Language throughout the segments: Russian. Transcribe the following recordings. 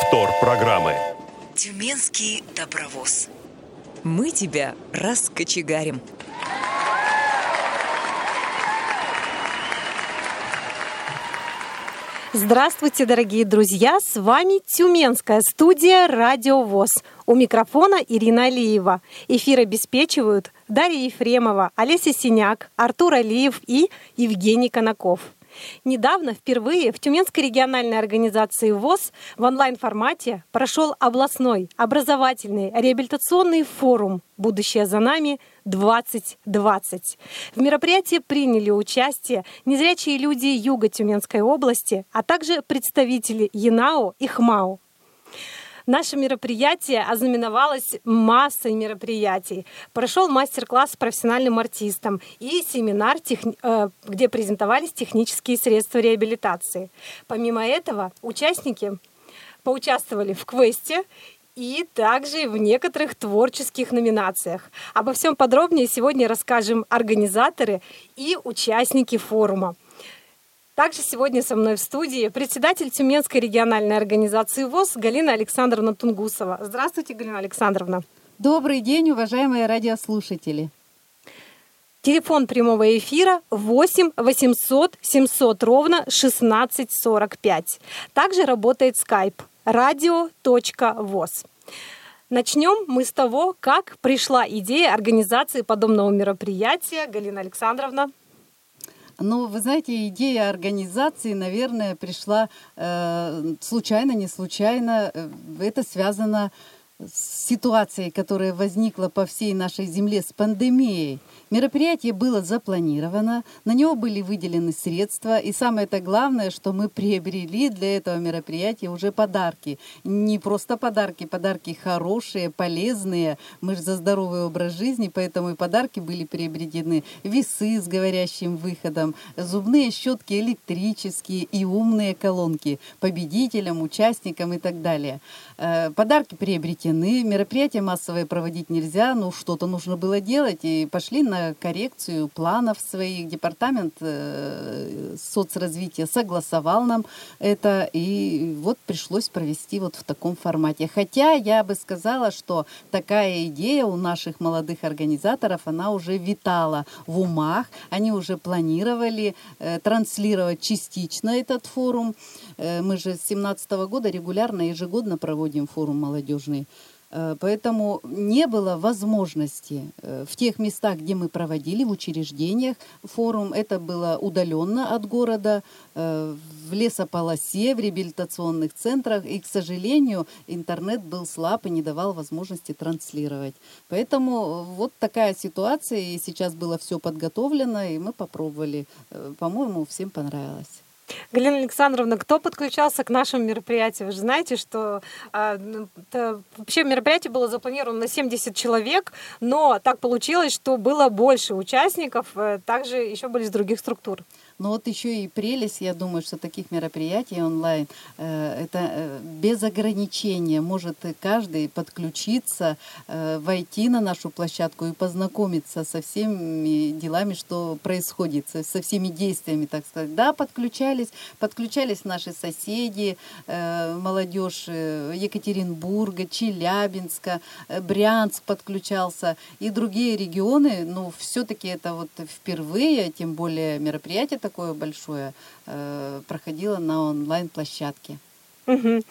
Повтор программы. Тюменский добровоз. Мы тебя раскочегарим. Здравствуйте, дорогие друзья! С вами Тюменская студия «Радио ВОЗ». У микрофона Ирина Алиева. Эфир обеспечивают Дарья Ефремова, Олеся Синяк, Артур Алиев и Евгений Конаков. Недавно впервые в Тюменской региональной организации ВОЗ в онлайн-формате прошел областной образовательный реабилитационный форум «Будущее за нами 2020». В мероприятии приняли участие незрячие люди Юга Тюменской области, а также представители ЕНАО и ХМАО. Наше мероприятие ознаменовалось массой мероприятий. Прошел мастер-класс с профессиональным артистом и семинар, э, где презентовались технические средства реабилитации. Помимо этого, участники поучаствовали в квесте и также в некоторых творческих номинациях. Обо всем подробнее сегодня расскажем организаторы и участники форума. Также сегодня со мной в студии председатель Тюменской региональной организации ВОЗ Галина Александровна Тунгусова. Здравствуйте, Галина Александровна. Добрый день, уважаемые радиослушатели. Телефон прямого эфира 8 800 700 ровно 1645. Также работает skype radio.voz. Начнем мы с того, как пришла идея организации подобного мероприятия. Галина Александровна. Ну, вы знаете, идея организации, наверное, пришла э, случайно, не случайно. Э, это связано с ситуацией, которая возникла по всей нашей земле с пандемией. Мероприятие было запланировано, на него были выделены средства, и самое это главное, что мы приобрели для этого мероприятия уже подарки. Не просто подарки, подарки хорошие, полезные. Мы же за здоровый образ жизни, поэтому и подарки были приобретены. Весы с говорящим выходом, зубные щетки электрические и умные колонки победителям, участникам и так далее. Э, подарки приобретены, мероприятия массовые проводить нельзя, но что-то нужно было делать, и пошли на коррекцию планов своих. Департамент э, соцразвития согласовал нам это, и вот пришлось провести вот в таком формате. Хотя я бы сказала, что такая идея у наших молодых организаторов, она уже витала в умах, они уже планировали э, транслировать частично этот форум. Э, мы же с 2017 года регулярно, ежегодно проводим форум молодежный. Э, поэтому не было возможности э, в тех местах, где мы проводили, в учреждениях форум, это было удаленно от города, э, в лесополосе, в реабилитационных центрах, и, к сожалению, интернет был слаб и не давал возможности транслировать. Поэтому вот такая ситуация, и сейчас было все подготовлено, и мы попробовали. По-моему, всем понравилось. Галина Александровна, кто подключался к нашему мероприятию? Вы же знаете, что э, вообще мероприятие было запланировано на 70 человек, но так получилось, что было больше участников, э, также еще были из других структур. Но вот еще и прелесть, я думаю, что таких мероприятий онлайн, э, это э, без ограничения может каждый подключиться, э, войти на нашу площадку и познакомиться со всеми делами, что происходит, со всеми действиями, так сказать. Да, подключались, подключались наши соседи, молодежь Екатеринбурга, Челябинска, Брянск подключался и другие регионы, но все-таки это вот впервые, тем более мероприятие такое большое э, проходило на онлайн-площадке. Угу.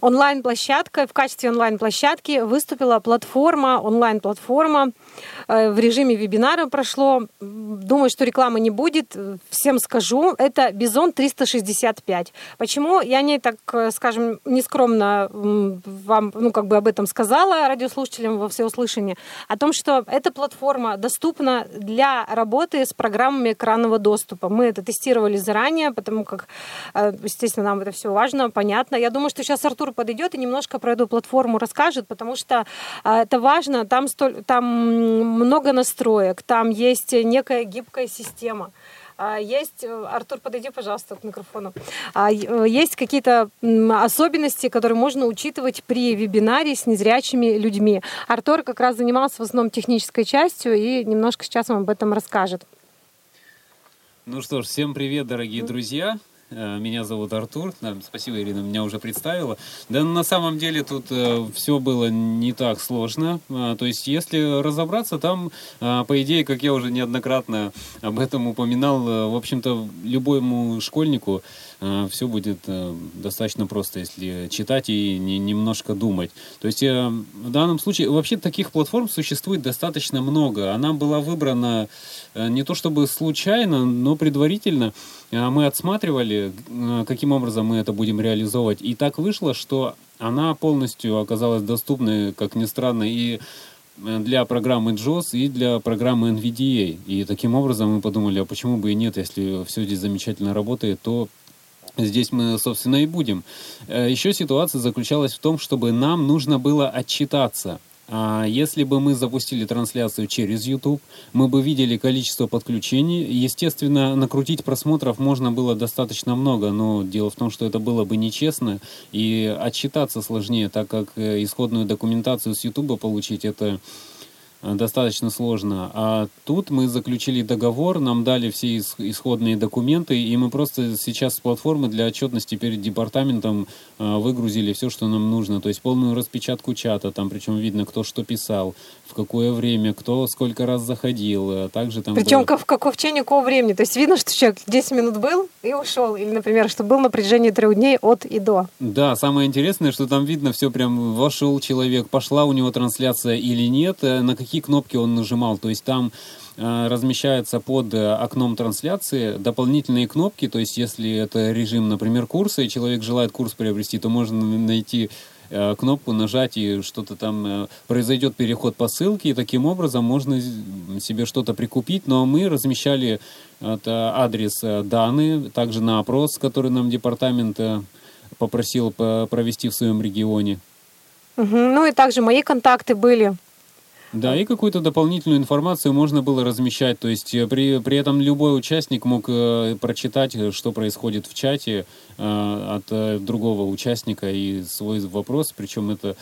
Онлайн-площадка, в качестве онлайн-площадки выступила платформа, онлайн-платформа. Э, в режиме вебинара прошло. Думаю, что рекламы не будет. Всем скажу. Это Бизон 365. Почему я не так, э, скажем, нескромно вам, ну, как бы об этом сказала радиослушателям во всеуслышание? О том, что эта платформа доступна для работы с программами экранного доступа. Мы это тестировали заранее, потому как, э, естественно, нам это все важно, понятно. Я думаю, что сейчас Артур подойдет и немножко про эту платформу расскажет, потому что а, это важно. Там, столь, там много настроек, там есть некая гибкая система. А, есть, э, Артур, подойди, пожалуйста, к микрофону. А, э, есть какие-то особенности, которые можно учитывать при вебинаре с незрячими людьми. Артур как раз занимался в основном технической частью и немножко сейчас вам об этом расскажет. Ну что ж, всем привет, дорогие друзья. Э, Меня зовут Артур. Спасибо, Ирина, меня уже представила. Да, на самом деле тут все было не так сложно. А, То есть, если разобраться, там, по идее, как я уже неоднократно об этом упоминал, э, в общем-то, любому школьнику все будет э, достаточно просто, если читать и не- немножко думать. То есть э, в данном случае вообще таких платформ существует достаточно много. Она была выбрана э, не то чтобы случайно, но предварительно. Э, Мы отсматривали, э, каким образом мы это будем реализовывать. И так вышло, что она полностью оказалась доступной, как ни странно, и э, для программы JOS и для программы NVDA. И таким образом мы подумали, а почему бы и нет, если все здесь замечательно работает, то Здесь мы, собственно, и будем. Э, Еще ситуация заключалась в том, чтобы нам нужно было отчитаться. А Если бы мы запустили трансляцию через YouTube, мы бы видели количество подключений. Естественно, накрутить просмотров можно было достаточно много, но дело в том, что это было бы нечестно, и отчитаться сложнее, так как э, исходную документацию с YouTube получить это достаточно сложно. А тут мы заключили договор, нам дали все ис- исходные документы, и мы просто сейчас с платформы для отчетности перед департаментом э, выгрузили все, что нам нужно. То есть полную распечатку чата, там причем видно, кто что писал, в какое время, кто сколько раз заходил. а Также там Причем было- в какого, в течение какого времени. То есть видно, что человек 10 минут был и ушел. Или, например, что был на протяжении трех дней от и до. Да, самое интересное, что там видно все прям, вошел человек, пошла у него трансляция или нет, э, на какие кнопки он нажимал. То есть там э, размещается под э, окном трансляции дополнительные кнопки, то есть если это режим, например, курса, и человек желает курс приобрести, то можно найти э, кнопку нажать и что-то там произойдет переход по ссылке и таким образом можно себе что-то прикупить но мы размещали это адрес данные также на опрос который нам департамент попросил по- провести в своем регионе. Ну и также мои контакты были. Да, и какую-то дополнительную информацию можно было размещать. То есть э, при, при этом любой участник мог э, прочитать, э, что происходит в чате э, от э, другого участника и свой вопрос, причем это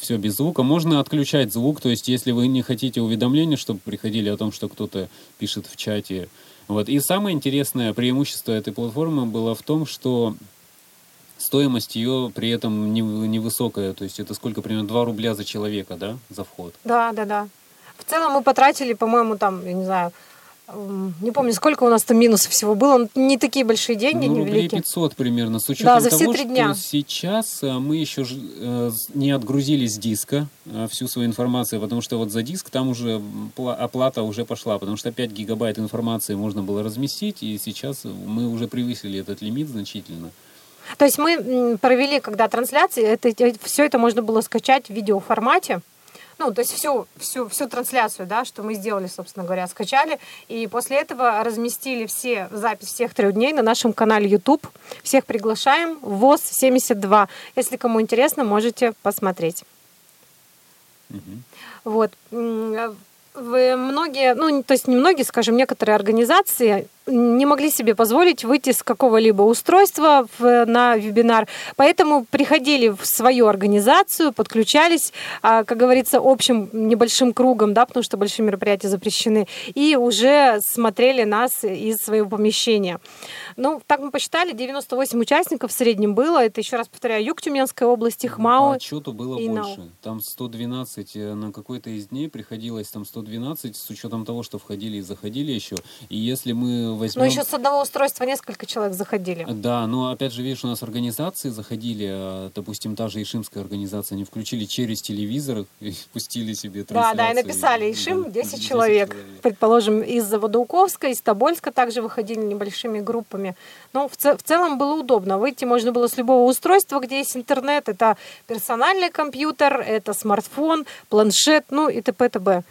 все без звука. Можно отключать звук, то есть если вы не хотите уведомления, чтобы приходили о том, что кто-то пишет в чате. Вот. И самое интересное преимущество этой платформы было в том, что стоимость ее при этом не- невысокая. То есть это сколько? Примерно 2 рубля за человека, да, за вход. Да, да, да. В целом мы потратили, по-моему, там, я не знаю, не помню, сколько у нас там минусов всего было. но Не такие большие деньги, ну, не рублей великие. 500 примерно. С учетом Да, за все того, три что дня. сейчас э, мы еще э, не отгрузили с диска э, всю свою информацию, потому что вот за диск там уже оплата уже пошла, потому что 5 гигабайт информации можно было разместить, и сейчас мы уже превысили этот лимит значительно. То есть мы провели, когда трансляции, это, все это можно было скачать в видеоформате. Ну, то есть всю, всю, всю трансляцию, да, что мы сделали, собственно говоря, скачали. И после этого разместили все запись всех трех дней на нашем канале YouTube. Всех приглашаем. ВОЗ 72. Если кому интересно, можете посмотреть. Вот. М, в- Многие, ну, то есть не многие, скажем, некоторые организации не могли себе позволить выйти с какого-либо устройства в- на вебинар, поэтому приходили в свою организацию, подключались, а, как говорится, общим небольшим кругом, да, потому что большие мероприятия запрещены, и уже смотрели нас из своего помещения. Ну, так мы посчитали, 98 участников в среднем было, это, еще раз повторяю, Юг Тюменской области, По Хмао, отчету было и больше. Нау. Там 112 э, на какой-то из дней приходилось там 112 с учетом того, что входили и заходили еще. И если мы возьмем... но еще с одного устройства несколько человек заходили. Да, но опять же, видишь, у нас организации заходили, э, допустим, та же Ишимская организация, они включили через телевизор и пустили себе Да, трансляцию. да, и написали Ишим Да, 10 человек. Предположим, из Заводоуковска, из Тобольска также выходили небольшими группами. Но в, ц- в целом было удобно. Выйти можно было с любого устройства, где есть интернет. Это персональный компьютер, это смартфон, планшет, ну и т.п. т.б.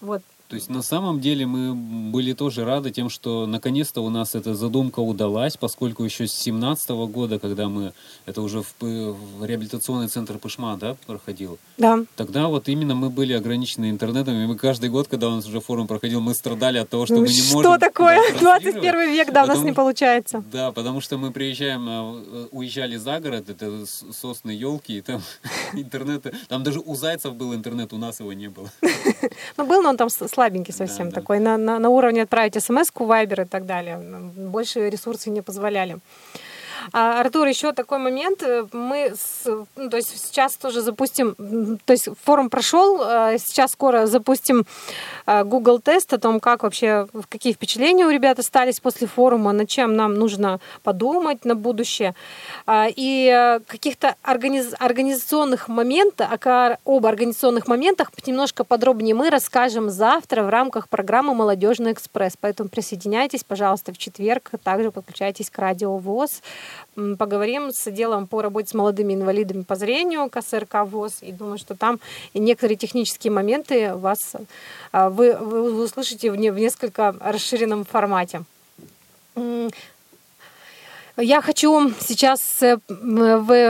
Вот. То есть на самом деле мы были тоже рады тем, что наконец-то у нас эта задумка удалась, поскольку еще с 17 года, когда мы, это уже в, П- в реабилитационный центр Пышма, да, проходил, Да. тогда вот именно мы были ограничены интернетом, и мы каждый год, когда у нас уже форум проходил, мы страдали от того, что Ну, мы не что можем... такое? да, транслировать. 21 век, да, у нас не получается. Да, потому что мы приезжаем, а, э, уезжали за город, это сосны, елки, и там интернета, там даже у зайцев был интернет, у нас его не было. Ну, был, но он там слабенький совсем Да, да. такой, на, на, на уровне отправить смс-ку, вайбер и так далее. Больше ресурсы не позволяли. А, Артур, еще такой момент. Мы, с, ну, то есть сейчас тоже запустим, то есть форум прошел, а, сейчас скоро запустим а, Google тест о том, как вообще, какие впечатления у ребят остались после форума, над чем нам нужно подумать на будущее. И каких-то организ, организационных моментах, об организационных моментах немножко подробнее мы расскажем завтра в рамках программы «Молодежный экспресс». Поэтому присоединяйтесь, пожалуйста, в четверг. Также подключайтесь к радио ВОЗ. Поговорим с отделом по работе с молодыми инвалидами по зрению КСРК ВОЗ. И думаю, что там некоторые технические моменты вас, а, вы, вы услышите в, не, в несколько расширенном формате. Я хочу сейчас, э,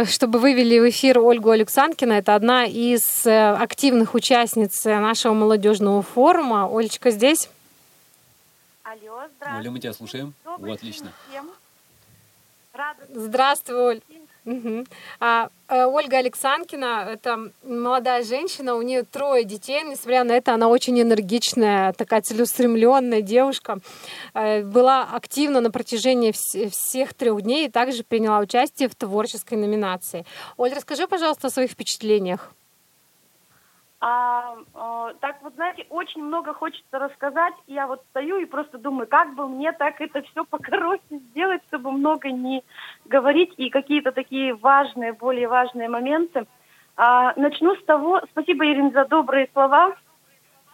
чтобы вывели в эфир Ольгу Александрина. Это одна из э, активных участниц нашего молодежного форума. Олечка здесь? Алло, здравствуйте. Оля, мы тебя слушаем. Добрый О, отлично. Всем. Здравствуй, Оль. Угу. А, э, Ольга Александрина, это молодая женщина, у нее трое детей, несмотря на это, она очень энергичная, такая целеустремленная девушка, э, была активна на протяжении вс- всех трех дней и также приняла участие в творческой номинации. Оль, расскажи, пожалуйста, о своих впечатлениях. А, а, так вот, знаете, очень много хочется рассказать. Я вот стою и просто думаю, как бы мне так это все покороче сделать, чтобы много не говорить и какие-то такие важные, более важные моменты. А, начну с того, спасибо, Ирина, за добрые слова.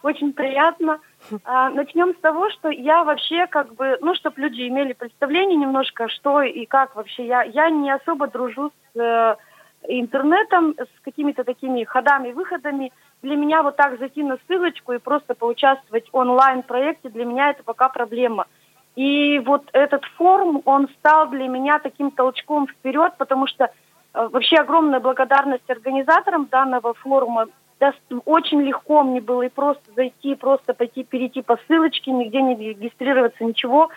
Очень приятно. А, начнем с того, что я вообще как бы, ну, чтобы люди имели представление немножко, что и как вообще. Я, я не особо дружу с э, интернетом, с какими-то такими ходами-выходами для меня вот так зайти на ссылочку и просто поучаствовать в онлайн-проекте, для меня это пока проблема. И вот этот форум, он стал для меня таким толчком вперед, потому что э, вообще огромная благодарность организаторам данного форума. Да, очень легко мне было и просто зайти, просто пойти, перейти по ссылочке, нигде не регистрироваться, ничего.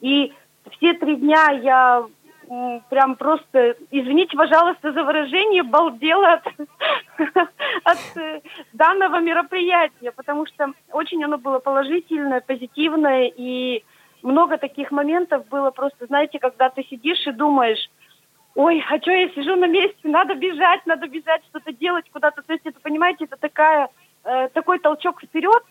И все три дня я прям просто, извините, пожалуйста, за выражение, балдела от, от э, данного мероприятия, потому что очень оно было положительное, позитивное, и много таких моментов было просто, знаете, когда ты сидишь и думаешь, ой, а что я сижу на месте, надо бежать, надо бежать, что-то делать куда-то. То есть это, понимаете, это такая, э, такой толчок вперед,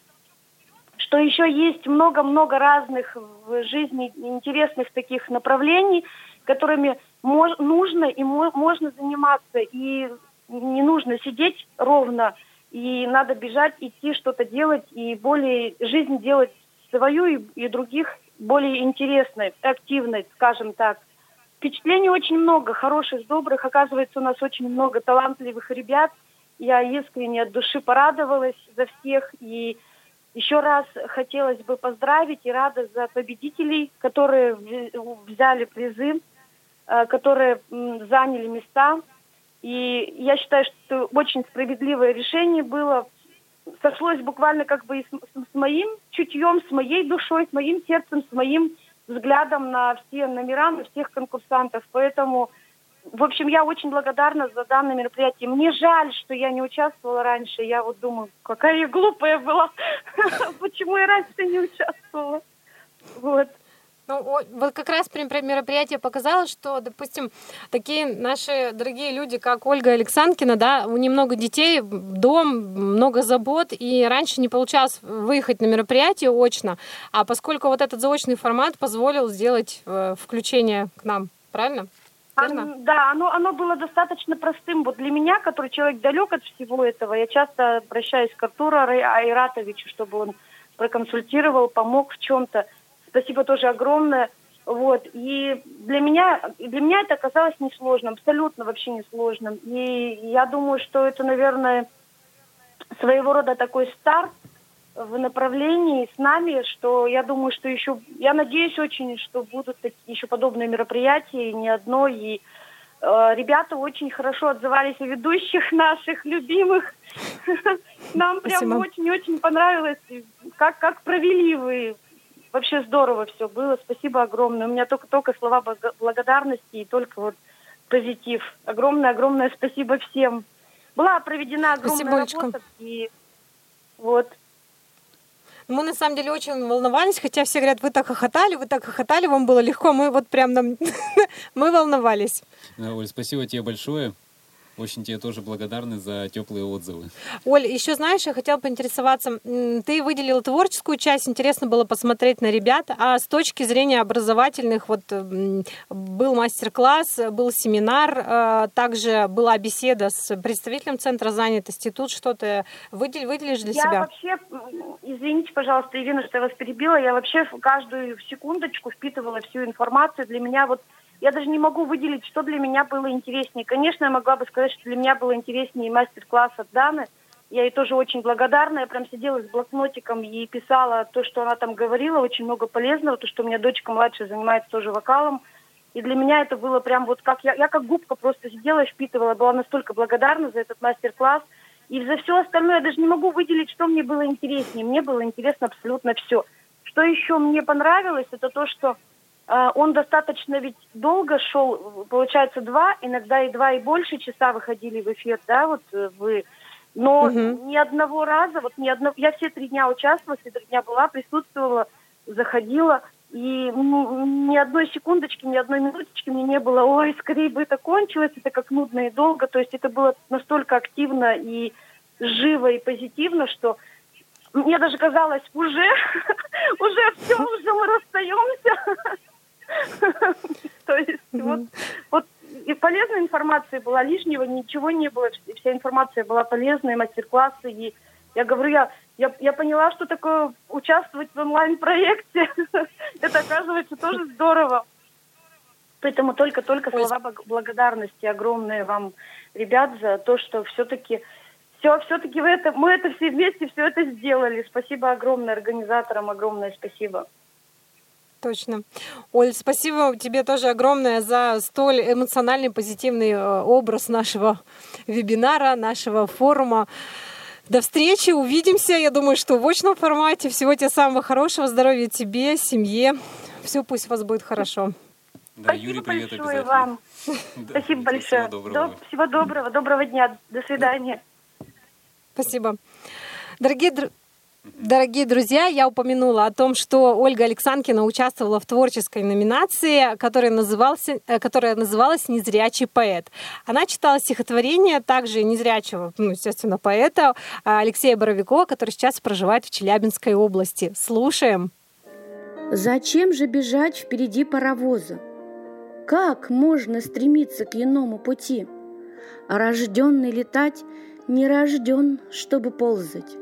что еще есть много-много разных в жизни интересных таких направлений, которыми мож, нужно и мо, можно заниматься, и не нужно сидеть ровно, и надо бежать, идти, что-то делать, и более жизнь делать свою и, и других более интересной, активной, скажем так. Впечатлений очень много, хороших, добрых. Оказывается, у нас очень много талантливых ребят. Я искренне от души порадовалась за всех. И еще раз хотелось бы поздравить и рада за победителей, которые взяли призы. Э, которые заняли места. И я считаю, что очень справедливое решение было. Сошлось буквально как бы с, с моим чутьем, с моей душой, с моим сердцем, с моим взглядом на все номера, на всех конкурсантов. Поэтому, в общем, я очень благодарна за данное мероприятие. Мне жаль, что я не участвовала раньше. Я вот думаю, какая я глупая была. Почему я раньше не участвовала? Вот. Ну, вот как раз мероприятие показало, что, допустим, такие наши дорогие люди, как Ольга Александрина, да, у нее много детей, дом, много забот, и раньше не получалось выехать на мероприятие очно, а поскольку вот этот заочный формат позволил сделать э, включение к нам, правильно? Верно? Да, оно, оно было достаточно простым. Вот для меня, который человек далек от всего этого, я часто обращаюсь к Артуру Айратовичу, чтобы он проконсультировал, помог в чем-то. Спасибо тоже огромное. Вот. И для меня, для меня это оказалось несложным, абсолютно вообще несложным. И я думаю, что это, наверное, своего рода такой старт в направлении с нами, что я думаю, что еще, я надеюсь очень, что будут такие еще подобные мероприятия, и не одно, и э, ребята очень хорошо отзывались о ведущих наших любимых. Нам прям очень-очень понравилось, как, как провели вы Вообще здорово все было. Спасибо огромное. У меня только, только слова благодарности и только вот позитив. Огромное-огромное спасибо всем. Была проведена огромная спасибо, работа. И вот. Мы на самом деле очень волновались, хотя все говорят, вы так хохотали, вы так хохотали, вам было легко. Мы вот прям нам... мы волновались. Да, Оль, спасибо тебе большое. Очень тебе тоже благодарны за теплые отзывы. Оль, еще знаешь, я хотела поинтересоваться, ты выделила творческую часть, интересно было посмотреть на ребят, а с точки зрения образовательных, вот был мастер-класс, был семинар, э, также была беседа с представителем Центра занятости, тут что-то выдел, выделишь для я себя? вообще, м, извините, пожалуйста, Ирина, что я вас перебила, я вообще в каждую секундочку впитывала всю информацию. Для меня вот, я даже не могу выделить, что для меня было интереснее. Конечно, я могла бы сказать, что для меня было интереснее мастер-класс от Даны. Я ей тоже очень благодарна. Я прям сидела с блокнотиком и писала то, что она там говорила, очень много полезного, то, что у меня дочка младшая занимается тоже вокалом. И для меня это было прям вот как я, я как губка просто сидела впитывала, была настолько благодарна за этот мастер-класс. И за все остальное я даже не могу выделить, что мне было интереснее. Мне было интересно абсолютно все. Что еще мне понравилось, это то, что он достаточно ведь долго шел, получается, два, иногда и два и больше часа выходили в эфир, да, вот э, вы. Но Мгм. ни одного раза, вот ни одно, я все три дня участвовала, все три дня была, присутствовала, заходила, и ну, ни одной секундочки, ни одной минуточки мне не было, ой, скорее бы это кончилось, это как нудно и долго, то есть это было настолько активно и живо и позитивно, что мне даже казалось, уже, уже все, уже мы расстаемся. То есть вот, и полезная информация была, лишнего ничего не было, вс- вся информация была полезная, мастер-классы, и я говорю, я, я, я поняла, что такое участвовать в онлайн-проекте. Это, оказывается, тоже здорово. Поэтому только-только слова благодарности огромные вам, ребят, за то, что все-таки все, все-таки вы это, мы это все вместе все это сделали. Спасибо огромное организаторам, огромное спасибо. Точно. Оль, спасибо тебе тоже огромное за столь эмоциональный, позитивный э, образ нашего вебинара, нашего форума. До встречи, увидимся. Я думаю, что в очном формате. Всего тебе самого хорошего, здоровья тебе, семье. Все пусть у вас будет хорошо. Да, Спасибо Юрий, привет большое обязательно. вам. Да, Спасибо всего большое. доброго. До- всего доброго, доброго дня. До свидания. Спасибо. Дорогие, дру- Дорогие друзья, я упомянула о том, что Ольга Александрина участвовала в творческой номинации, которая, назывался, э, которая называлась «Незрячий поэт». Она читала стихотворение также незрячего, ну, естественно, поэта а, Алексея Боровикова, который сейчас проживает в Челябинской области. Слушаем. Зачем же бежать впереди паровоза? Как можно стремиться к иному пути? Рожденный летать не рожден, чтобы ползать.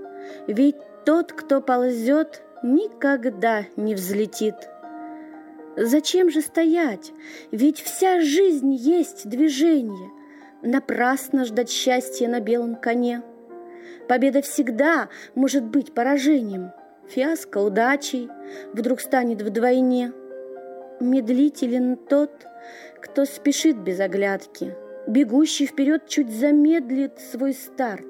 Ведь тот, кто ползет, никогда не взлетит. Зачем же стоять? Ведь вся жизнь есть движение. Напрасно ждать счастья на белом коне. Победа всегда может быть поражением. Фиаско удачей вдруг станет вдвойне. Медлителен тот, кто спешит без оглядки, Бегущий вперед чуть замедлит свой старт.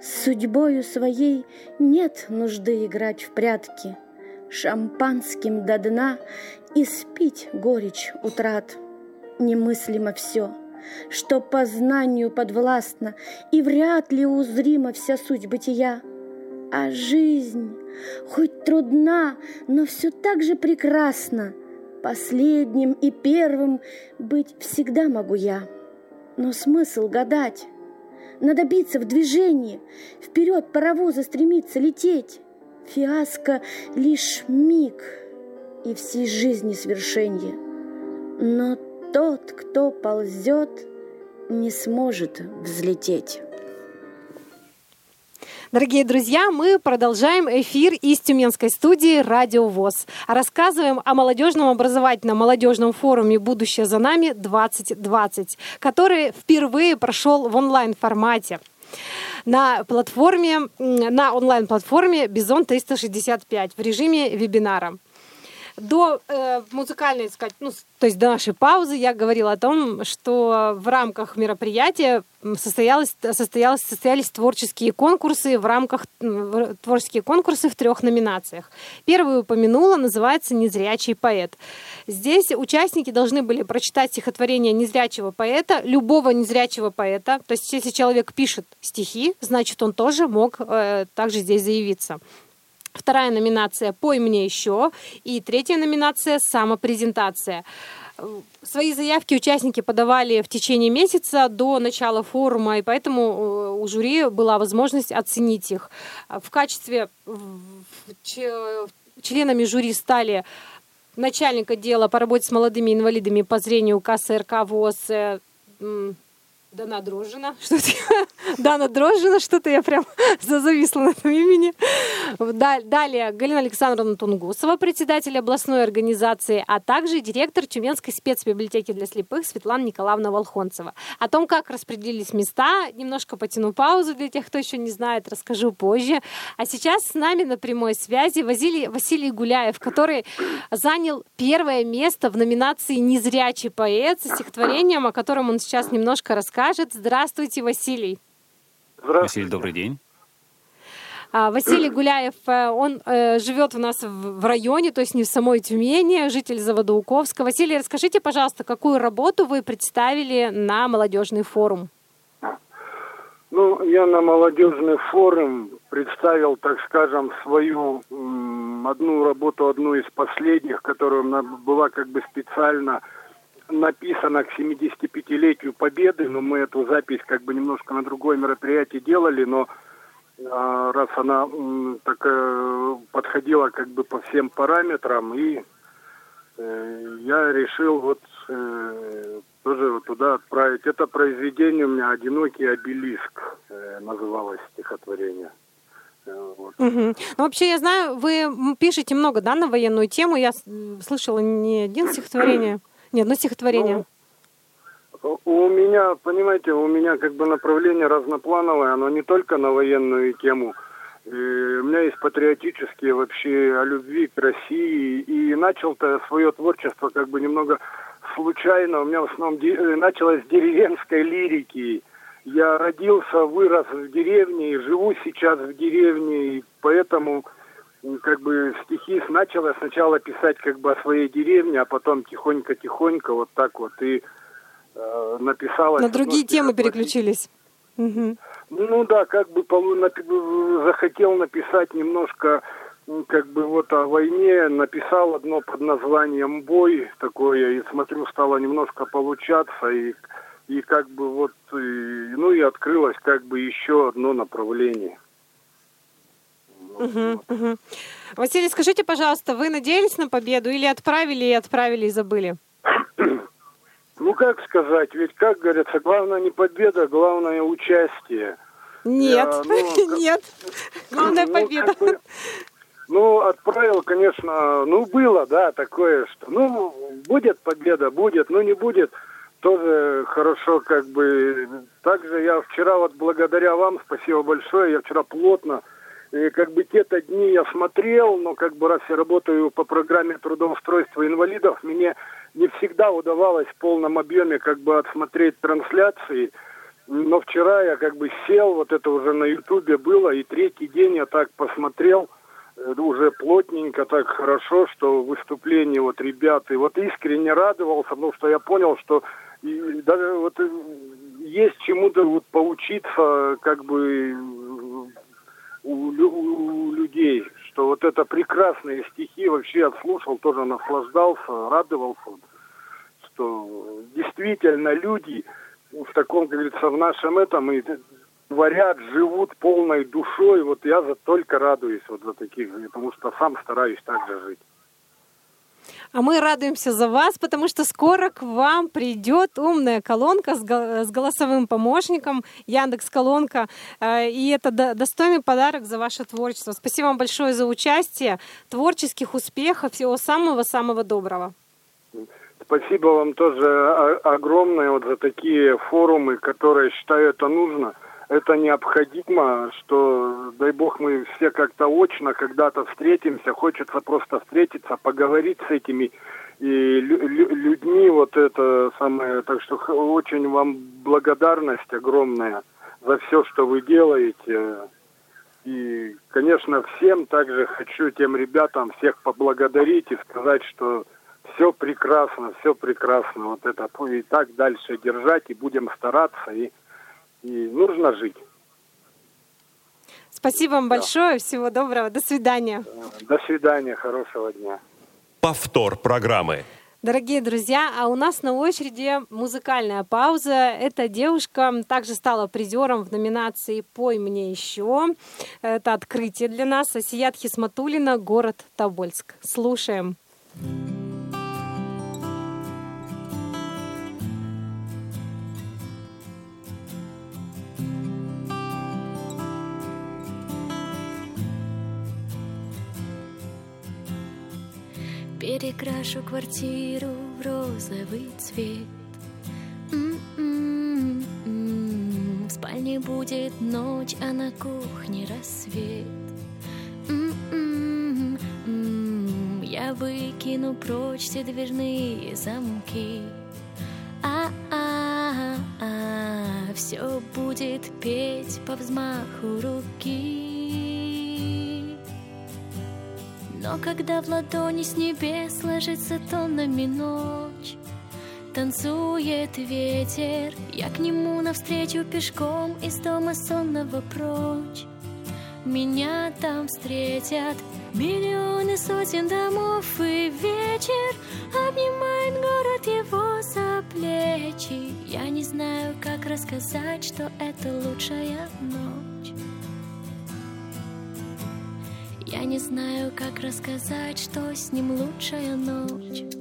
С судьбою своей нет нужды играть в прятки, Шампанским до дна и спить горечь утрат. Немыслимо все, что познанию подвластно, И вряд ли узрима вся суть бытия. А жизнь, хоть трудна, но все так же прекрасна, Последним и первым быть всегда могу я. Но смысл гадать, надо биться в движении, Вперед паровоза стремиться лететь. Фиаско — лишь миг и всей жизни свершенье. Но тот, кто ползет, не сможет взлететь. Дорогие друзья, мы продолжаем эфир из Тюменской студии «Радио ВОЗ». Рассказываем о молодежном образовательном молодежном форуме «Будущее за нами 2020», который впервые прошел в онлайн-формате на платформе, на онлайн-платформе Бизон 365 в режиме вебинара. До э, музыкальной, сказать, ну, то есть до нашей паузы я говорила о том, что в рамках мероприятия состоялось, состоялось, состоялись творческие конкурсы в рамках творческие конкурсы в трех номинациях. Первую упомянула, называется «Незрячий поэт». Здесь участники должны были прочитать стихотворение незрячего поэта, любого незрячего поэта. То есть если человек пишет стихи, значит он тоже мог э, также здесь заявиться. Вторая номинация «Пой мне еще». И третья номинация «Самопрезентация». Свои заявки участники подавали в течение месяца до начала форума, и поэтому э, у жюри была возможность оценить их. В качестве членами жюри стали начальник отдела по работе с молодыми инвалидами по зрению КСРК ВОЗ э, Дана Дрожжина. Что-то я... Дана Дрожжина, что-то я прям зависла на этом имени. Далее Галина Александровна Тунгусова, председатель областной организации, а также директор Тюменской спецбиблиотеки для слепых Светлана Николаевна Волхонцева. О том, как распределились места, немножко потяну паузу для тех, кто еще не знает, расскажу позже. А сейчас с нами на прямой связи Василий, Василий Гуляев, который занял первое место в номинации «Незрячий поэт» со стихотворением, о котором он сейчас немножко расскажет скажет. Здравствуйте, Василий. Здравствуйте. Василий, добрый день. А, Василий Гуляев, э, он э, живет у нас в районе, то есть не в самой Тюмени, житель Заводоуковска. Василий, расскажите, пожалуйста, какую работу вы представили на молодежный форум? Ну, я на молодежный форум представил, так скажем, свою одну работу, одну из последних, которая была как бы специально написано к 75-летию Победы, но мы эту запись как бы немножко на другое мероприятие делали, но а, раз она так подходила как бы по всем параметрам, и э, я решил вот э, тоже вот туда отправить. Это произведение у меня «Одинокий обелиск» э, называлось стихотворение. Вот. Угу. Ну, вообще, я знаю, вы пишете много, да, на военную тему. Я слышала не один стихотворение. Нет, ну стихотворение. Ну, у меня, понимаете, у меня как бы направление разноплановое, оно не только на военную тему. И у меня есть патриотические вообще о любви к России. И начал-то свое творчество как бы немного случайно. У меня в основном де- началось с деревенской лирики. Я родился, вырос в деревне живу сейчас в деревне, и поэтому как бы стихи начала сначала писать как бы о своей деревне, а потом тихонько-тихонько вот так вот и э, написала. На другие темы переключились. Угу. Ну да, как бы захотел написать немножко как бы вот о войне, написал одно под названием «Бой» такое, и смотрю, стало немножко получаться, и, и как бы вот, и, ну и открылось как бы еще одно направление. Угу, угу. Василий, скажите, пожалуйста, вы надеялись на победу или отправили и отправили и забыли? Ну, как сказать, ведь, как говорится, главное не победа, главное участие. Нет, Я, ну, нет, главная ну, победа. Как бы, ну, отправил, конечно, ну, было, да, такое, что, ну, будет победа, будет, ну, не будет, тоже хорошо, как бы. Также я вчера, вот благодаря вам, спасибо большое, я вчера плотно и как бы те-то дни я смотрел, но как бы раз я работаю по программе трудоустройства инвалидов, мне не всегда удавалось в полном объеме как бы отсмотреть трансляции. Но вчера я как бы сел, вот это уже на ютубе было, и третий день я так посмотрел, э, уже плотненько, так хорошо, что выступление вот ребят, и вот искренне радовался, потому что я понял, что и даже вот э, есть чему-то вот поучиться, как бы у, у людей, что вот это прекрасные стихи вообще отслушал, тоже наслаждался, радовался, что действительно люди в таком, как говорится, в нашем этом и творят, живут полной душой. Вот я за, только радуюсь вот за таких, потому что сам стараюсь так же жить. А мы радуемся за вас, потому что скоро к вам придет умная колонка с голосовым помощником, Яндекс Колонка. Э, и это достойный подарок за ваше творчество. Спасибо вам большое за участие. Творческих успехов, всего самого-самого доброго. Спасибо вам тоже огромное вот за такие форумы, которые считаю это нужно – это необходимо, что, дай бог, мы все как-то очно когда-то встретимся, хочется просто встретиться, поговорить с этими и людьми, вот это самое, так что очень вам благодарность огромная за все, что вы делаете. И, конечно, всем также хочу тем ребятам всех поблагодарить и сказать, что все прекрасно, все прекрасно. Вот это и так дальше держать, и будем стараться, и и нужно жить. Спасибо вам большое. Всего доброго. До свидания. До свидания. Хорошего дня. Повтор программы. Дорогие друзья, а у нас на очереди музыкальная пауза. Эта девушка также стала призером в номинации «Пой мне еще». Это открытие для нас. Асият Хисматулина, город Тобольск. Слушаем. Перекрашу квартиру в розовый цвет М-м-м-м. В спальне будет ночь, а на кухне рассвет М-м-м-м. Я выкину прочь все дверные замки А-а-а, все будет петь по взмаху руки но когда в ладони с небес ложится тоннами ночь, Танцует ветер, я к нему навстречу пешком из дома сонного прочь. Меня там встретят миллионы сотен домов и вечер Обнимает город его за плечи Я не знаю, как рассказать, что это лучшая ночь я не знаю, как рассказать, что с ним лучшая ночь.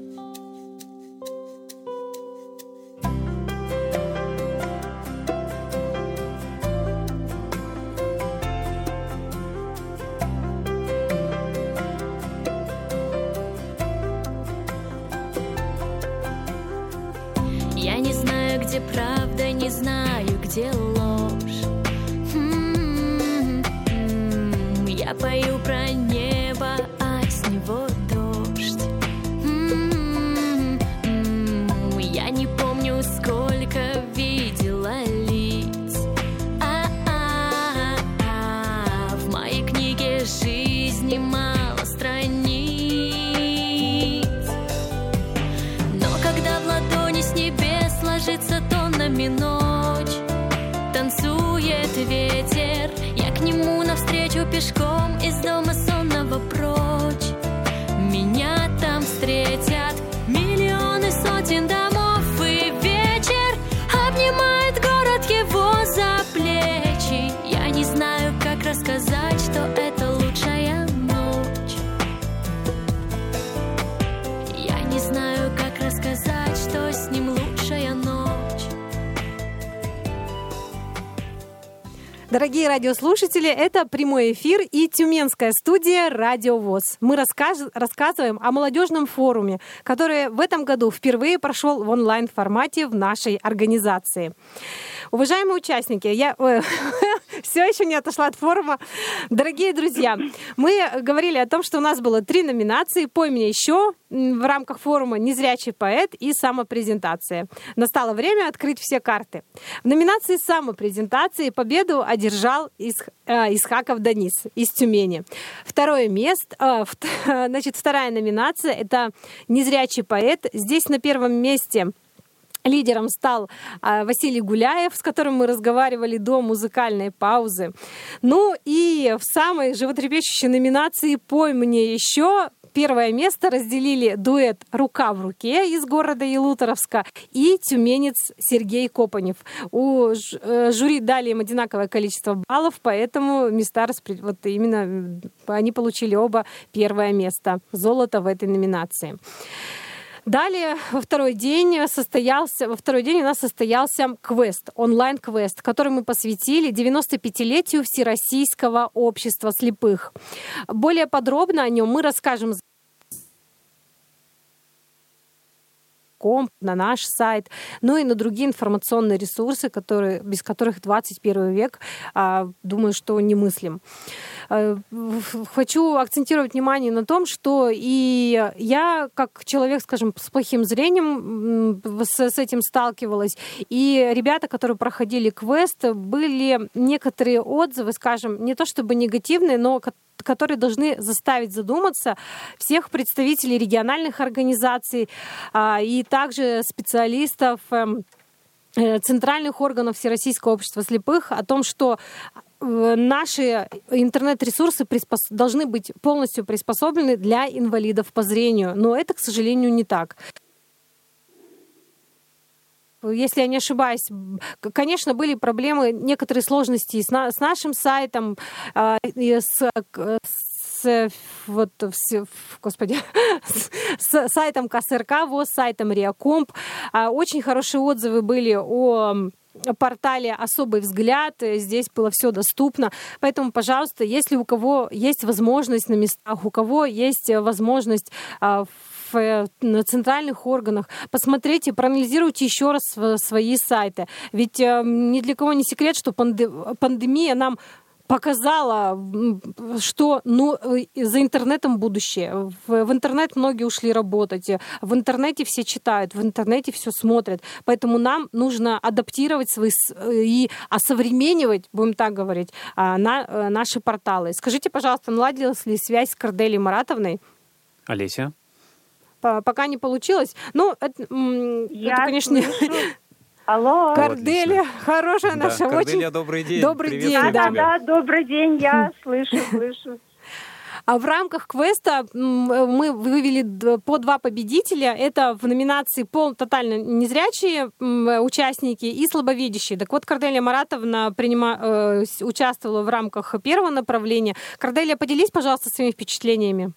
Тоннами ночь, танцует ветер, я к нему навстречу пешком из дома сонного прочь. Дорогие радиослушатели, это прямой эфир и Тюменская студия «Радио ВОЗ». Мы рассказ- рассказываем о молодежном форуме, который в этом году впервые прошел в онлайн-формате в нашей организации. Уважаемые участники, я все еще не отошла от форума. Дорогие друзья, мы говорили о том, что у нас было три номинации «Пой мне еще» в рамках форума «Незрячий поэт» и «Самопрезентация». Настало время открыть все карты. В номинации «Самопрезентации» победу одержал Ис- э, Исхаков Данис из Тюмени. Второе место, э, вт- значит, вторая номинация – это «Незрячий поэт». Здесь на первом месте Лидером стал а, Василий Гуляев, с которым мы разговаривали до музыкальной паузы. Ну и в самой животрепещущей номинации «Пой мне еще» Первое место разделили дуэт «Рука в руке» из города Елуторовска и тюменец Сергей Копанев. У э, жюри дали им одинаковое количество баллов, поэтому места распри- вот именно э, они получили оба первое место. Золото в этой номинации. Далее во второй день состоялся, во второй день у нас состоялся квест, онлайн-квест, который мы посвятили 95-летию Всероссийского общества слепых. Более подробно о нем мы расскажем ком, на наш сайт, ну и на другие информационные ресурсы, которые, без которых 21 век, а, думаю, что немыслим. Э, Хочу акцентировать внимание на том, что и я, как человек, скажем, с плохим зрением, с, этим сталкивалась, и ребята, которые проходили квест, были некоторые отзывы, скажем, не то чтобы негативные, но которые должны заставить задуматься всех представителей региональных организаций а, и также специалистов эм, э, центральных органов Всероссийского общества слепых о том, что э, наши интернет-ресурсы приспос... должны быть полностью приспособлены для инвалидов по зрению. Но это, к сожалению, не так если я не ошибаюсь, конечно, были проблемы, некоторые сложности с, на, с нашим сайтом, э, с, с вот, с, господи, с сайтом КСРК, ВОЗ, сайтом Реакомп. А, очень хорошие отзывы были о портале «Особый взгляд». Здесь было все доступно. Поэтому, пожалуйста, если у кого есть возможность на местах, у кого есть возможность в Э, на центральных органах. Посмотрите, проанализируйте еще раз свои сайты. Ведь э, ни для кого не секрет, что пандемия нам показала, что ну, э, за интернетом будущее. В, в интернет многие ушли работать, в интернете все читают, в интернете все смотрят. Поэтому нам нужно адаптировать свои и осовременивать, будем так говорить, а, на, наши порталы. Скажите, пожалуйста, наладилась ли связь с Корделей Маратовной? Олеся? Пока не получилось. Ну, это, Я это конечно... Алло. Корделия, хорошая да, наша. Корделия, очень... добрый день. Добрый день, да. Да, да, добрый день, я слышу, слышу. А в рамках квеста мы вывели по два победителя. Это в номинации пол тотально незрячие участники и слабовидящие. Так вот, Корделия Маратовна принима, э, участвовала в рамках первого направления. Корделия, поделись, пожалуйста, своими впечатлениями.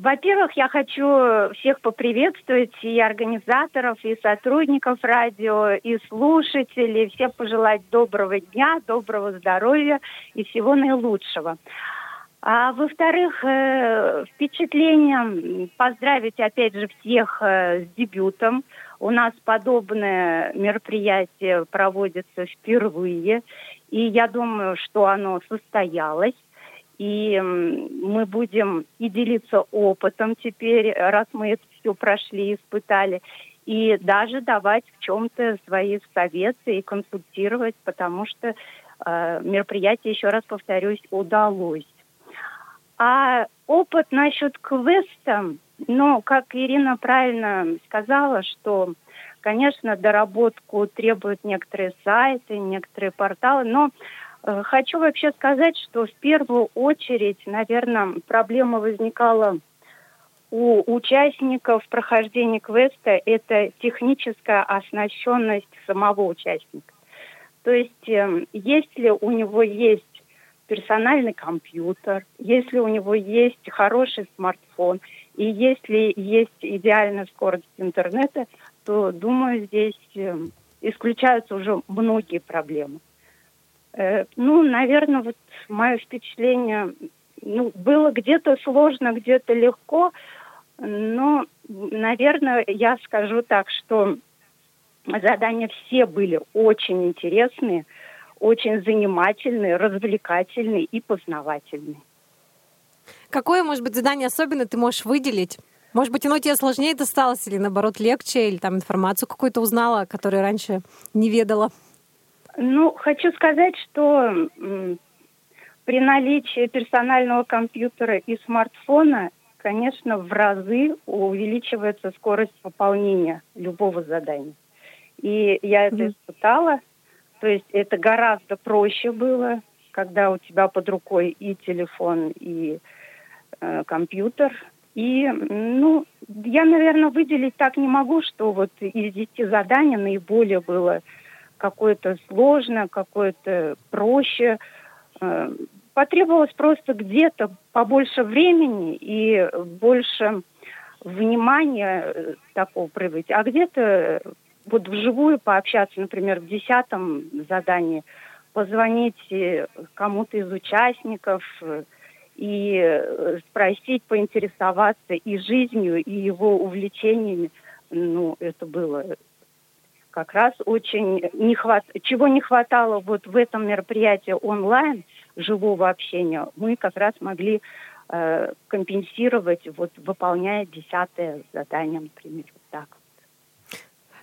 Во-первых, я хочу всех поприветствовать, и организаторов, и сотрудников радио, и слушателей, всем пожелать доброго дня, доброго здоровья и всего наилучшего. А во-вторых, э, впечатление поздравить опять же всех э, с дебютом. У нас подобное мероприятие проводится впервые, и я думаю, что оно состоялось и мы будем и делиться опытом теперь, раз мы это все прошли, испытали, и даже давать в чем-то свои советы и консультировать, потому что э, мероприятие, еще раз повторюсь, удалось. А опыт насчет квеста, ну, как Ирина правильно сказала, что, конечно, доработку требуют некоторые сайты, некоторые порталы, но хочу вообще сказать, что в первую очередь, наверное, проблема возникала у участников прохождения квеста – это техническая оснащенность самого участника. То есть, эм, если у него есть персональный компьютер, если у него есть хороший смартфон, и если есть идеальная скорость интернета, то, думаю, здесь эм, исключаются уже многие проблемы. Э, ну, наверное, вот мое впечатление, ну, было где-то сложно, где-то легко, но, наверное, я скажу так, что задания все были очень интересные, очень занимательные, развлекательные и познавательные. Какое, может быть, задание особенно ты можешь выделить? Может быть, оно тебе сложнее досталось или, наоборот, легче, или там информацию какую-то узнала, которую раньше не ведала? Ну, хочу сказать, что при наличии персонального компьютера и смартфона, конечно, в разы увеличивается скорость выполнения любого задания. И я это испытала. То есть это гораздо проще было, когда у тебя под рукой и телефон, и э, компьютер. И, ну, я, наверное, выделить так не могу, что вот из 10 заданий наиболее было какое-то сложное, какое-то проще. Э, потребовалось просто где-то побольше времени и больше внимания э, такого проявить, а где-то вот вживую пообщаться, например, в десятом задании, позвонить э, кому-то из участников и спросить, поинтересоваться и жизнью, и его увлечениями. Ну, это было как раз очень не хват... чего не хватало вот в этом мероприятии онлайн живого общения, мы как раз могли э, компенсировать, вот выполняя десятое задание, например, вот так.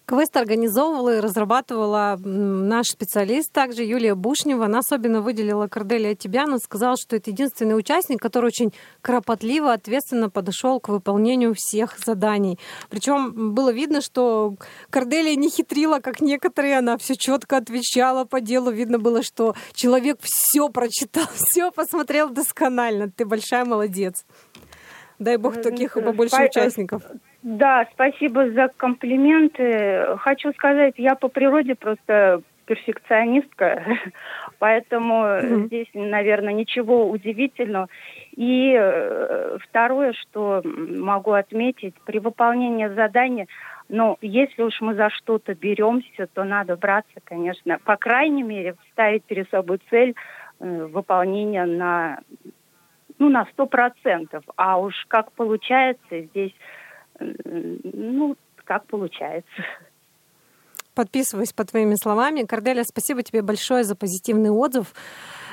Квест организовывала и разрабатывала наш специалист, также Юлия Бушнева. Она особенно выделила Корделия Тибяна, сказала, что это единственный участник, который очень кропотливо, ответственно подошел к выполнению всех заданий. Причем было видно, что Корделия не хитрила, как некоторые, она все четко отвечала по делу. Видно было, что человек все прочитал, все посмотрел досконально. Ты большая молодец. Дай бог таких побольше Спа- участников. Да, спасибо за комплименты. Хочу сказать, я по природе просто перфекционистка, поэтому здесь, наверное, ничего удивительного. И э, второе, что могу отметить, при выполнении задания, ну, если уж мы за что-то беремся, то надо браться, конечно, по крайней мере, ставить перед собой цель э, выполнения на, ну, на сто процентов. А уж как получается здесь ну, как получается. Подписываюсь по твоими словами. Корделя, спасибо тебе большое за позитивный отзыв.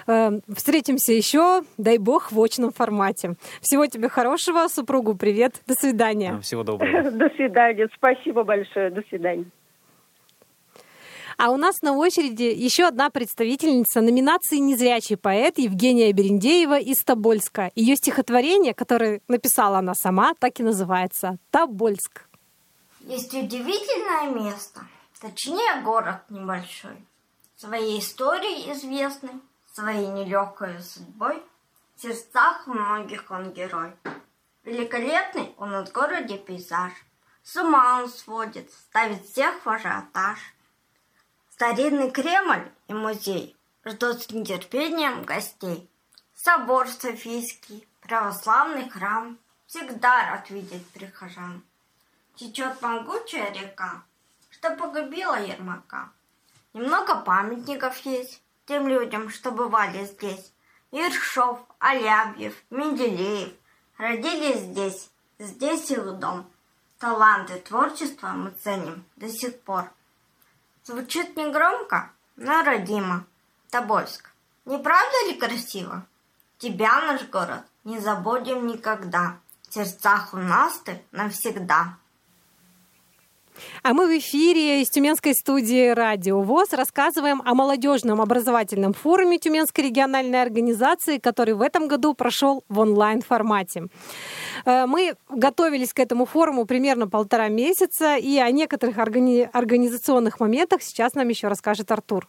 Э, Встретимся еще, дай бог, в очном формате. Всего тебе хорошего, супругу привет, до свидания. Всего доброго. До свидания, спасибо большое, до свидания. А у нас на очереди еще одна представительница номинации «Незрячий поэт» Евгения Берендеева из Тобольска. Ее стихотворение, которое написала она сама, так и называется «Тобольск». Есть удивительное место, точнее город небольшой, своей историей известный, своей нелегкой судьбой. В сердцах многих он герой. Великолепный он от городе пейзаж. С ума он сводит, ставит всех в ажиотаж. Старинный Кремль и музей ждут с нетерпением гостей. Собор Софийский, православный храм всегда рад видеть прихожан. Течет могучая река, что погубила Ермака. Немного памятников есть тем людям, что бывали здесь. Ершов, Алябьев, Менделеев родились здесь, здесь их дом. Таланты творчества мы ценим до сих пор. Звучит негромко, но родимо. Тобольск. Не правда ли красиво? Тебя, наш город, не забудем никогда. В сердцах у нас ты навсегда. А мы в эфире из Тюменской студии «Радио ВОЗ» рассказываем о молодежном образовательном форуме Тюменской региональной организации, который в этом году прошел в онлайн-формате. Э, Мы готовились к этому форуму примерно полтора месяца, и о некоторых органи- организационных моментах сейчас нам еще расскажет Артур.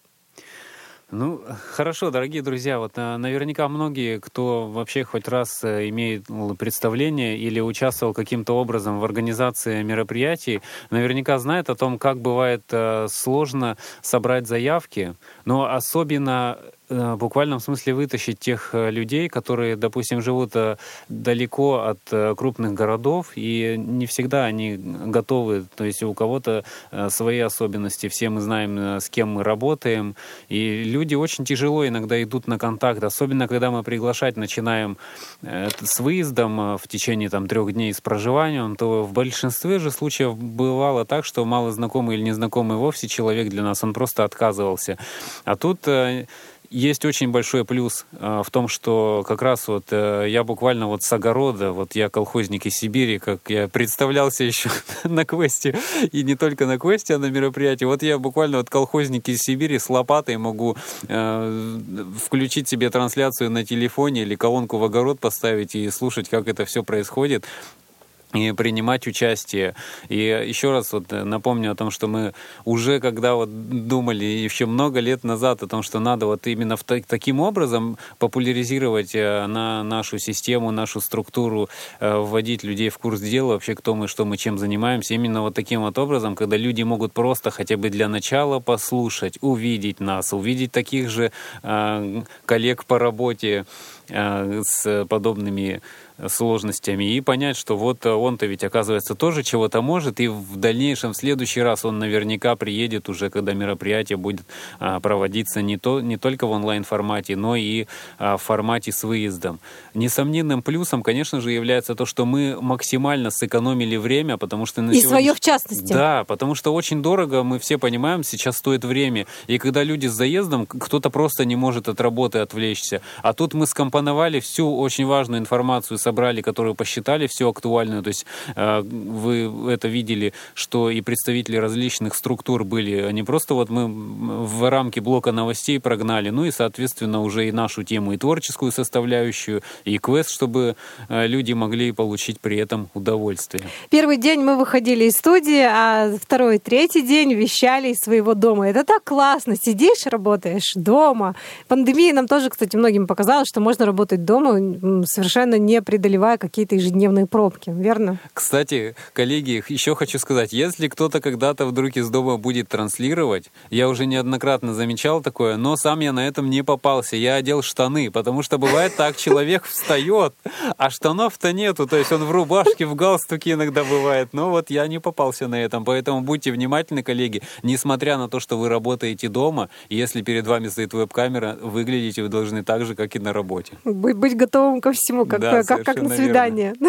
Ну, хорошо, дорогие друзья, вот а, наверняка многие, кто вообще хоть раз э, имеет представление или участвовал каким-то образом в организации мероприятий, наверняка знают о том, как бывает э, сложно собрать заявки, но особенно э, в буквальном смысле вытащить тех э, людей, которые, допустим, живут э, далеко от э, крупных городов, и не всегда они готовы, то есть у кого-то э, свои особенности, все мы знаем, э, с кем мы работаем, и люди очень тяжело иногда идут на контакт, особенно когда мы приглашать начинаем э, с выездом э, в течение там трех дней с проживанием, то в большинстве же случаев бывало так, что мало знакомый или незнакомый вовсе человек для нас, он просто отказывался. А тут э, есть очень большой плюс э, в том, что как раз вот э, я буквально вот с огорода, вот я колхозник из Сибири, как я представлялся еще на квесте, и не только на квесте, а на мероприятии. Вот я буквально вот колхозник из Сибири с лопатой могу э, включить себе трансляцию на телефоне или колонку в огород поставить и слушать, как это все происходит и принимать участие. И еще раз вот напомню о том, что мы уже когда вот думали еще много лет назад о том, что надо вот именно в та- таким образом популяризировать э, на нашу систему, нашу структуру, э, вводить людей в курс дела, вообще кто мы, что мы, чем занимаемся, именно вот таким вот образом, когда люди могут просто хотя бы для начала послушать, увидеть нас, увидеть таких же э, коллег по работе э, с подобными сложностями и понять, что вот он-то ведь оказывается тоже чего-то может, и в дальнейшем, в следующий раз он наверняка приедет уже, когда мероприятие будет а, проводиться не, то, не только в онлайн-формате, но и а, в формате с выездом. Несомненным плюсом, конечно же, является то, что мы максимально сэкономили время, потому что... На И сегодня- свое в частности. Да, потому что очень дорого, мы все понимаем, сейчас стоит время. И когда люди с заездом, кто-то просто не может от работы отвлечься. А тут мы скомпоновали всю очень важную информацию, собрали, которую посчитали, всю актуальную. То есть э, вы это видели, что и представители различных структур были. Они просто вот мы в рамки блока новостей прогнали. Ну и, соответственно, уже и нашу тему, и творческую составляющую, и квест, чтобы э, люди могли получить при этом удовольствие. Первый день мы выходили из студии, а второй, третий день вещали из своего дома. Это так классно. Сидишь, работаешь дома. Пандемия нам тоже, кстати, многим показала, что можно работать дома, совершенно не преодолевая какие-то ежедневные пробки. Верно? Кстати, коллеги, еще хочу сказать, если кто-то когда-то вдруг из дома будет транслировать, я уже неоднократно замечал такое, но сам я на этом не попался. Я одел штаны, потому что бывает так, человек встает, а штанов-то нету. То есть он в рубашке, в галстуке иногда бывает. Но вот я не попался на этом. Поэтому будьте внимательны, коллеги. Несмотря на то, что вы работаете дома, если перед вами стоит веб-камера, выглядите вы должны так же, как и на работе. Быть, быть готовым ко всему, как, да, как, как на свидание.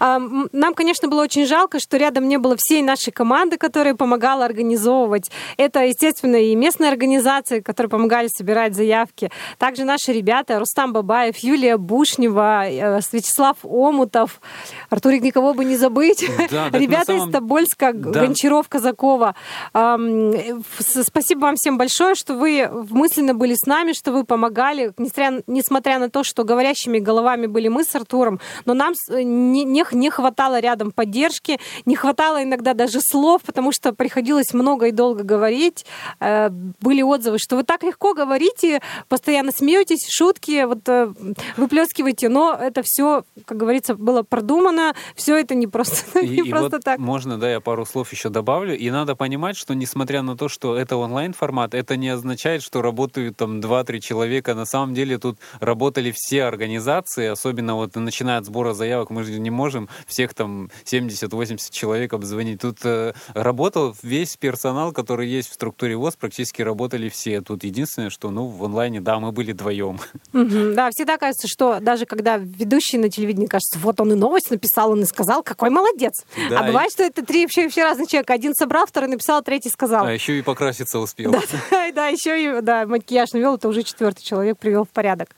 Нам, конечно, было очень жалко, что рядом не было всей нашей команды, которая помогала организовывать. Это, естественно, и местные организации, которые помогали собирать заявки. Также наши ребята, Рустам Бабаев, Юлия Бушнева, э, Вячеслав Омутов, Артурик никого бы не забыть. Да, Ребята самом... из Тобольска, да. Гончаров, Казакова. Спасибо вам всем большое, что вы мысленно были с нами, что вы помогали, несмотря, несмотря на то, что говорящими головами были мы с Артуром, но нам не, не, не хватало рядом поддержки, не хватало иногда даже слов, потому что приходилось много и долго говорить. Э, были отзывы, что вы так легко говорите, постоянно смеетесь, шутки вот э, выплескиваете, но это все, как говорится, было продумано, все это не просто, и, не просто вот так. Можно, да, я пару слов еще добавлю. И надо понимать, что несмотря на то, что это онлайн-формат, это не означает, что работают там 2-3 человека. На самом деле тут работали все организации, особенно вот начиная от сбора заявок, мы же не можем всех там 70-80 человек обзвонить. Тут э, работал весь персонал, который есть в структуре ВОЗ, практически работали все. Тут единственное, что ну в онлайне, да, мы были вдвоем. Угу, да, всегда кажется, что даже когда ведущий на телевидении кажется, вот он и новость написал, он и сказал, какой молодец. Да, а бывает, и... что это три вообще, вообще разных человека. Один собрал, второй написал, третий сказал. А еще и покраситься успел. Да, да, да еще и да, макияж навел, это уже четвертый человек привел в порядок.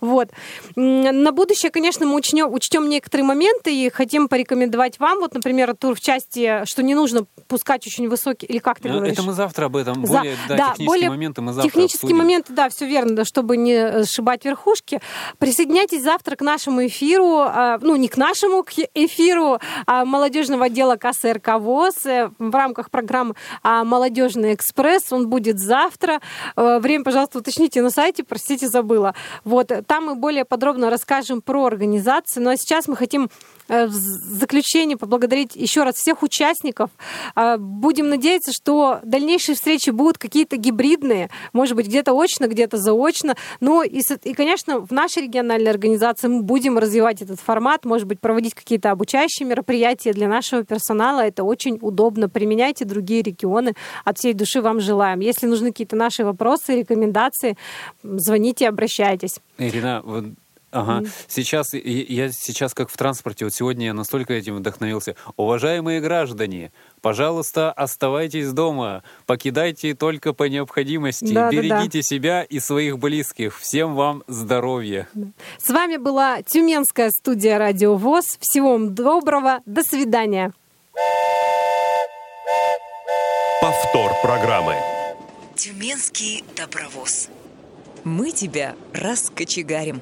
Вот. На будущее, конечно, мы учтем, учтем некоторые моменты и хотим порекомендовать вам, вот, например, тур в части, что не нужно пускать очень высокий, или как ты ну, говоришь? Это мы завтра об этом, За... более да, да, технические более моменты мы завтра Технические обсудим. моменты, да, все верно, да, чтобы не сшибать верхушки. Присоединяйтесь завтра к нашему эфиру, а, ну, не к нашему, к эфиру а, молодежного отдела КСРК ВОЗ э, в рамках программы а, «Молодежный экспресс». Он будет завтра. Э, время, пожалуйста, уточните на сайте, простите, забыла. Вот, там мы более подробно расскажем про организацию. Ну, а сейчас мы хотим Э, в заключение поблагодарить еще раз всех участников. А, будем надеяться, что дальнейшие встречи будут какие-то гибридные, может быть, где-то очно, где-то заочно. Ну и, и, конечно, в нашей региональной организации мы будем развивать этот формат, может быть, проводить какие-то обучающие мероприятия для нашего персонала. Это очень удобно. Применяйте другие регионы. От всей души вам желаем. Если нужны какие-то наши вопросы, рекомендации, звоните, обращайтесь. Ирина, Ага. Сейчас я сейчас как в транспорте. Вот сегодня я настолько этим вдохновился. Уважаемые граждане, пожалуйста, оставайтесь дома, покидайте только по необходимости, да, берегите да, да. себя и своих близких. Всем вам здоровья. С вами была Тюменская студия Радио ВОЗ. Всего вам доброго, до свидания. Повтор программы. Тюменский добровоз мы тебя раскочегарим.